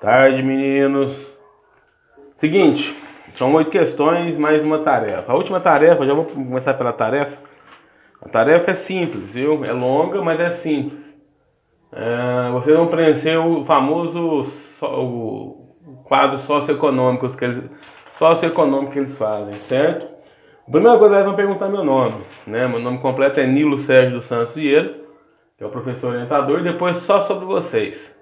Tarde, meninos. Seguinte, são oito questões mais uma tarefa. A última tarefa, já vou começar pela tarefa. A tarefa é simples, viu? É longa, mas é simples. É, vocês vão preencher o famoso o quadro socioeconômico que eles, socioeconômico que eles fazem, certo? A primeira coisa, eles vão perguntar meu nome. Né? Meu nome completo é Nilo Sérgio dos Santos Vieira, que é o professor orientador, e depois só sobre vocês.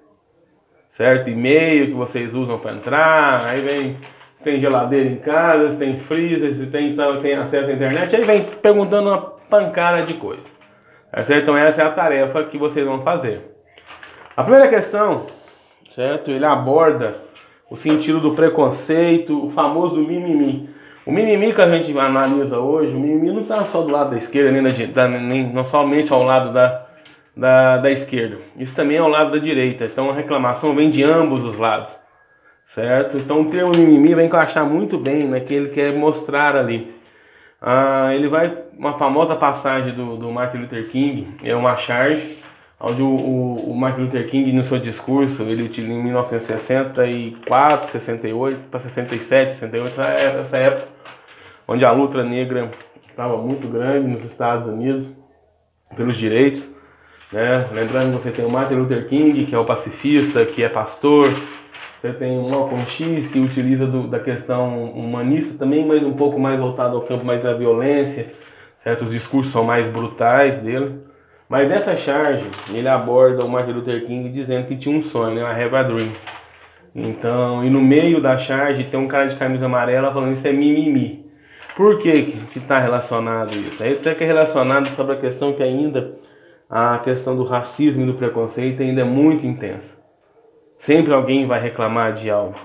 Certo? E-mail que vocês usam para entrar, aí vem tem geladeira em casa, tem freezer, se tem, então, tem acesso à internet, aí vem perguntando uma pancada de coisa. Tá certo? Então essa é a tarefa que vocês vão fazer. A primeira questão, certo? Ele aborda o sentido do preconceito, o famoso mimimi. O mimimi que a gente analisa hoje, o mimimi não está só do lado da esquerda, nem, da, nem não somente ao lado da, da, da esquerda. Isso também é ao lado da direita. Então a reclamação vem de ambos os lados. Certo? Então o termo mimimi vai encaixar muito bem naquele que ele quer mostrar ali. Ah, ele vai, uma famosa passagem do, do Martin Luther King, é uma charge onde o, o, o, Martin Luther King, no seu discurso, ele utiliza em 1964, 68, para 67, 68, essa época, onde a luta negra estava muito grande nos Estados Unidos pelos direitos. Né? Lembrando que você tem o Martin Luther King, que é o pacifista, que é pastor. Você tem o Malcolm X, que utiliza do, da questão humanista também, mas um pouco mais voltado ao campo mais da violência. Certos discursos são mais brutais dele. Mas nessa charge, ele aborda o Martin Luther King dizendo que tinha um sonho, né? I have a dream. Então, e no meio da charge tem um cara de camisa amarela falando isso é mimimi. Por que que está relacionado isso? Aí até que é relacionado sobre a questão que ainda a questão do racismo e do preconceito ainda é muito intensa. Sempre alguém vai reclamar de algo,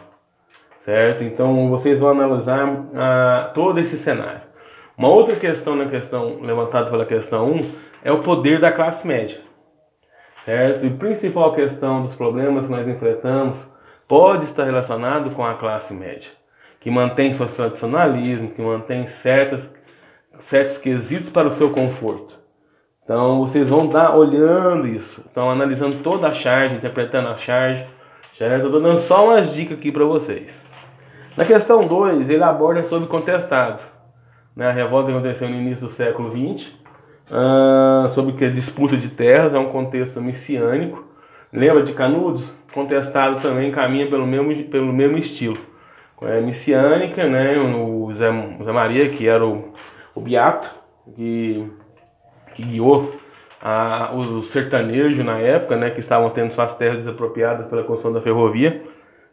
certo? Então vocês vão analisar ah, todo esse cenário. Uma outra questão na questão levantada pela questão 1 é o poder da classe média. Certo? E a principal questão dos problemas que nós enfrentamos pode estar relacionado com a classe média, que mantém seu tradicionalismo, que mantém certas, certos quesitos para o seu conforto. Então vocês vão dar olhando isso, estão analisando toda a charge, interpretando a charge. Certo? Estou dando só umas dicas aqui para vocês. Na questão 2, ele aborda sobre contestado. Né? A revolta aconteceu no início do século XX ah, sobre que a disputa de terras é um contexto messiânico. Lembra de Canudos? Contestado também caminha pelo mesmo, pelo mesmo estilo. É messiânica, né? O Zé, Zé Maria, que era o, o Beato, que, que guiou a, o sertanejo na época, né? Que estavam tendo suas terras desapropriadas pela construção da ferrovia.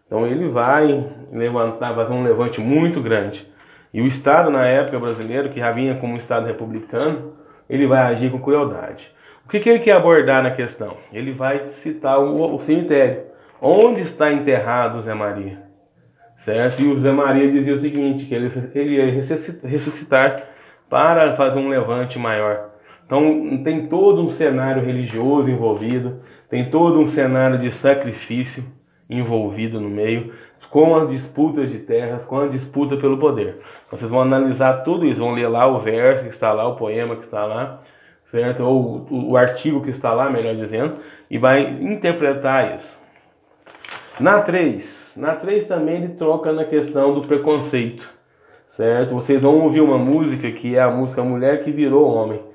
Então ele vai levantar, vai fazer um levante muito grande. E o Estado na época brasileiro, que já vinha como Estado republicano, ele vai agir com crueldade. O que, que ele quer abordar na questão? Ele vai citar o, o cemitério. Onde está enterrado Zé Maria? Certo? E o Zé Maria dizia o seguinte, que ele, ele ia ressuscitar para fazer um levante maior. Então tem todo um cenário religioso envolvido, tem todo um cenário de sacrifício envolvido no meio, com as disputas de terras, com a disputa pelo poder. Vocês vão analisar tudo isso, vão ler lá o verso que está lá, o poema que está lá, certo? Ou o, o artigo que está lá, melhor dizendo, e vai interpretar isso. Na 3, na 3 também ele troca na questão do preconceito, certo? Vocês vão ouvir uma música que é a música Mulher que Virou Homem.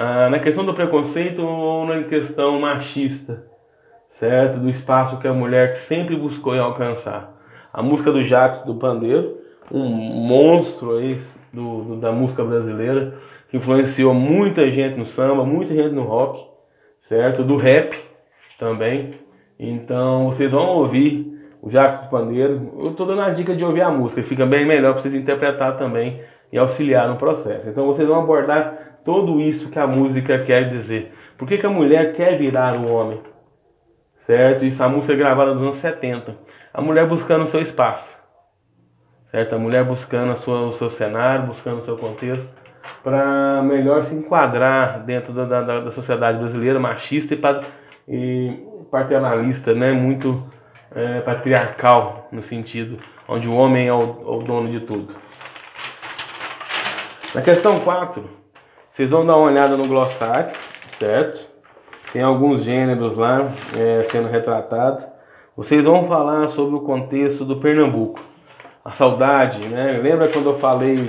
Ah, na questão do preconceito ou na questão machista, certo? Do espaço que a mulher sempre buscou alcançar a música do Jacques do Pandeiro, um monstro aí do, do, da música brasileira, que influenciou muita gente no samba, muita gente no rock, certo? Do rap também. Então vocês vão ouvir o Jacques do Pandeiro. Eu estou dando a dica de ouvir a música, fica bem melhor para vocês interpretar também e auxiliar no processo. Então vocês vão abordar tudo isso que a música quer dizer. Por que, que a mulher quer virar o homem? Certo? Isso a música é gravada nos anos 70 a mulher buscando o seu espaço, certo? A mulher buscando a sua, o seu cenário, buscando o seu contexto, para melhor se enquadrar dentro da, da, da sociedade brasileira machista e, e paternalista, né? Muito é, patriarcal no sentido onde o homem é o, é o dono de tudo. Na questão 4, vocês vão dar uma olhada no glossário, certo? Tem alguns gêneros lá é, sendo retratados. vocês vão falar sobre o contexto do Pernambuco. A saudade, né? Lembra quando eu falei,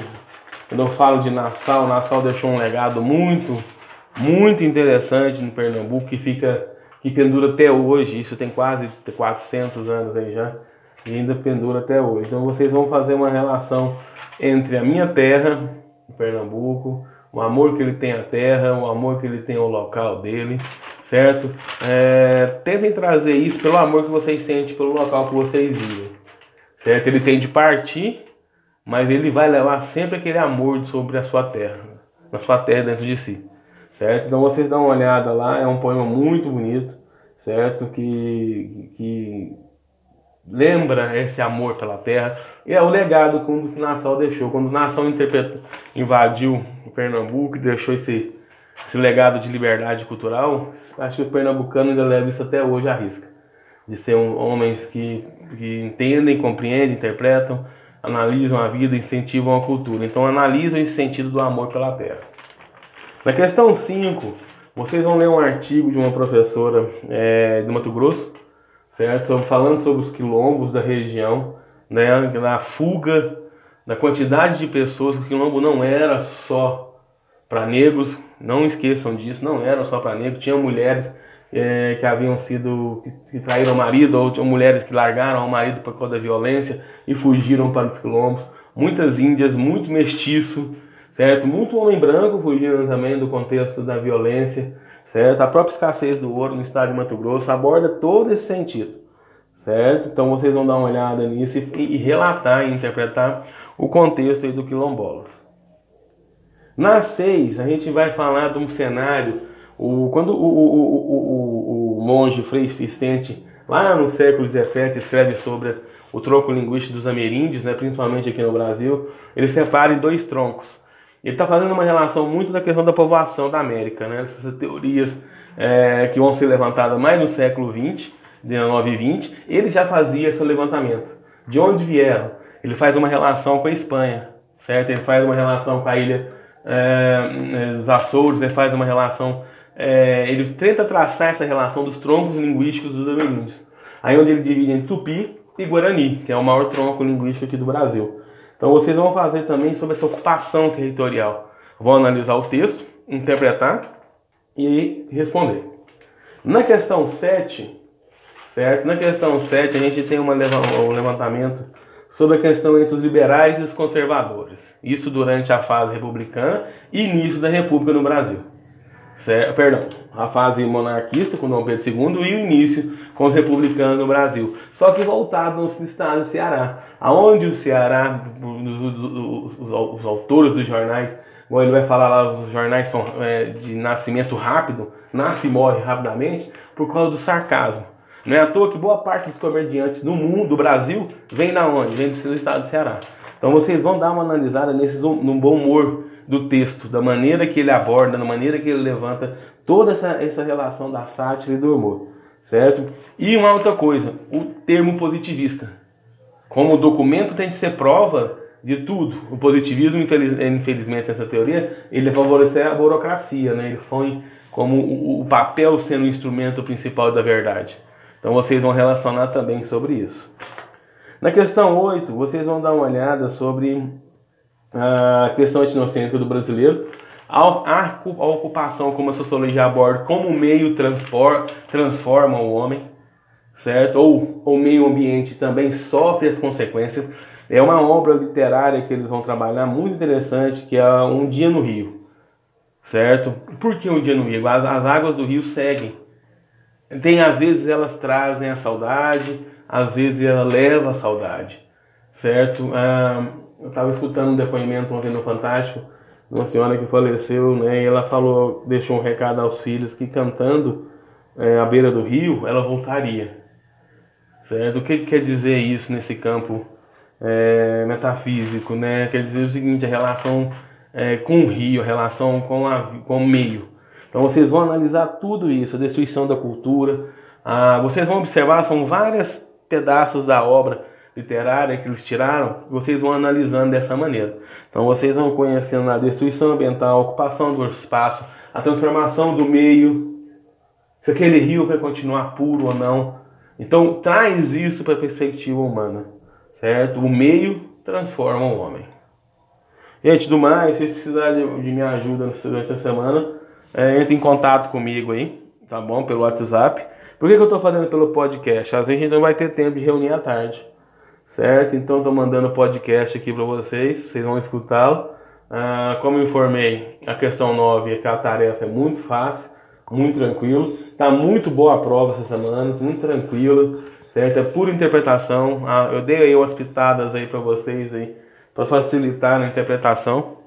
quando eu falo de Nassau, Nassau deixou um legado muito, muito interessante no Pernambuco que fica, que pendura até hoje. Isso tem quase 400 anos aí já e ainda pendura até hoje. Então vocês vão fazer uma relação entre a minha terra, Pernambuco, o amor que ele tem à terra, o amor que ele tem ao local dele, certo? É, tentem trazer isso pelo amor que vocês sentem pelo local que vocês vivem, certo? Ele tem de partir, mas ele vai levar sempre aquele amor sobre a sua terra, na sua terra dentro de si, certo? Então vocês dão uma olhada lá, é um poema muito bonito, certo? Que, que lembra esse amor pela terra e é o legado que Nassau deixou. Quando Nassau interpretou, invadiu o Pernambuco e deixou esse, esse legado de liberdade cultural, acho que o pernambucano ainda leva isso até hoje à risca. De ser um, homens que, que entendem, compreendem, interpretam, analisam a vida, incentivam a cultura. Então analisam esse sentido do amor pela terra. Na questão 5, vocês vão ler um artigo de uma professora é, de Mato Grosso, certo? Falando sobre os quilombos da região, né? Na fuga da quantidade de pessoas, o quilombo não era só para negros, não esqueçam disso, não era só para negros, tinha mulheres é, que haviam sido, que, traíram o marido, ou mulheres que largaram o marido por causa da violência e fugiram para os quilombos, muitas índias, muito mestiço, certo? Muito homem branco fugiram também do contexto da violência, certo? A própria escassez do ouro no estado de Mato Grosso aborda todo esse sentido, certo? Então vocês vão dar uma olhada nisso e, e relatar e interpretar o contexto aí do quilombolas. Na 6, a gente vai falar de um cenário, o, quando o, o, o, o monge Frei Fistente, lá no século XVII, escreve sobre o tronco linguístico dos ameríndios, né, principalmente aqui no Brasil, ele separa em dois troncos. Ele está fazendo uma relação muito da questão da povoação da América, né? Essas teorias é, que vão ser levantadas mais no século XX, 19 e 20, ele já fazia esse levantamento. De onde vieram? Ele faz uma relação com a Espanha, certo? Ele faz uma relação com a ilha é, dos Açores, ele faz uma relação... É, ele tenta traçar essa relação dos troncos linguísticos dos ameríndios. Aí onde ele divide em Tupi e Guarani, que é o maior tronco linguístico aqui do Brasil. Então vocês vão fazer também sobre essa ocupação territorial. Vão analisar o texto, interpretar e responder. Na questão 7, certo? Na questão 7 a gente tem uma, um levantamento sobre a questão entre os liberais e os conservadores. Isso durante a fase republicana e início da República no Brasil. Certo? Perdão, a fase monarquista com Dom Pedro II e o início com os republicanos no Brasil. Só que voltado no estado do Ceará, aonde o Ceará, os, os, os, os autores dos jornais, como ele vai falar lá, os jornais são é, de nascimento rápido, nasce e morre rapidamente, por causa do sarcasmo. Não é à toa que boa parte dos comediantes no mundo, do Brasil, vem da onde? Vem do estado do Ceará. Então vocês vão dar uma analisada nesse, no bom humor do texto, da maneira que ele aborda, da maneira que ele levanta toda essa, essa relação da sátira e do humor, certo? E uma outra coisa, o termo positivista. Como o documento tem de ser prova de tudo, o positivismo, infeliz, infelizmente, nessa teoria, ele favorecer a burocracia, né? ele põe como o papel sendo o instrumento principal da verdade. Então vocês vão relacionar também sobre isso. Na questão 8, vocês vão dar uma olhada sobre a questão etnocêntrica do brasileiro, a, ocupação como a sociologia aborda, como o meio transforma o homem, certo? Ou o meio ambiente também sofre as consequências. É uma obra literária que eles vão trabalhar muito interessante, que é Um Dia no Rio, certo? Por que Um Dia no Rio? As, as águas do rio seguem. Tem, às vezes, elas trazem a saudade, às vezes ela leva a saudade, certo? Ah, eu estava escutando um depoimento ontem no Fantástico uma senhora que faleceu, né? E ela falou, deixou um recado aos filhos que cantando é, à beira do rio, ela voltaria. Certo? O que, que quer dizer isso nesse campo é, metafísico, né? Quer dizer o seguinte, a relação é, com o rio, a relação com, a, com o meio. Então vocês vão analisar tudo isso, a destruição da cultura. Ah, vocês vão observar, são vários pedaços da obra literária que eles tiraram, vocês vão analisando dessa maneira. Então vocês vão conhecendo a destruição ambiental, a ocupação do espaço, a transformação do meio, se aquele rio vai continuar puro ou não, Então traz isso para a perspectiva humana, certo? O meio transforma o homem. Gente, do mais, se vocês precisarem de, minha ajuda durante a semana, é, entre em contato comigo aí, tá bom? Pelo WhatsApp. Por que, que eu estou fazendo pelo podcast? Às vezes a gente não vai ter tempo de reunir à tarde, certo? Então estou mandando podcast aqui para vocês, vocês vão escutá-lo. Ah, como eu informei, a questão 9 é a tarefa é muito fácil, muito tranquilo. Tá muito boa a prova essa semana, muito tranquilo, certo? É pura interpretação. Ah, eu dei aí umas pitadas aí para vocês aí para facilitar na interpretação,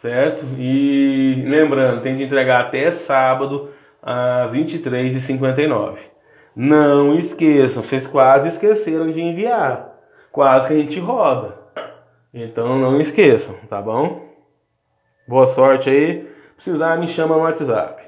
certo? E lembrando, tem que entregar até sábado às 23h59. Não esqueçam, vocês quase esqueceram de enviar. Quase que a gente roda. Então não esqueçam, tá bom? Boa sorte aí. Precisar, me chama no WhatsApp.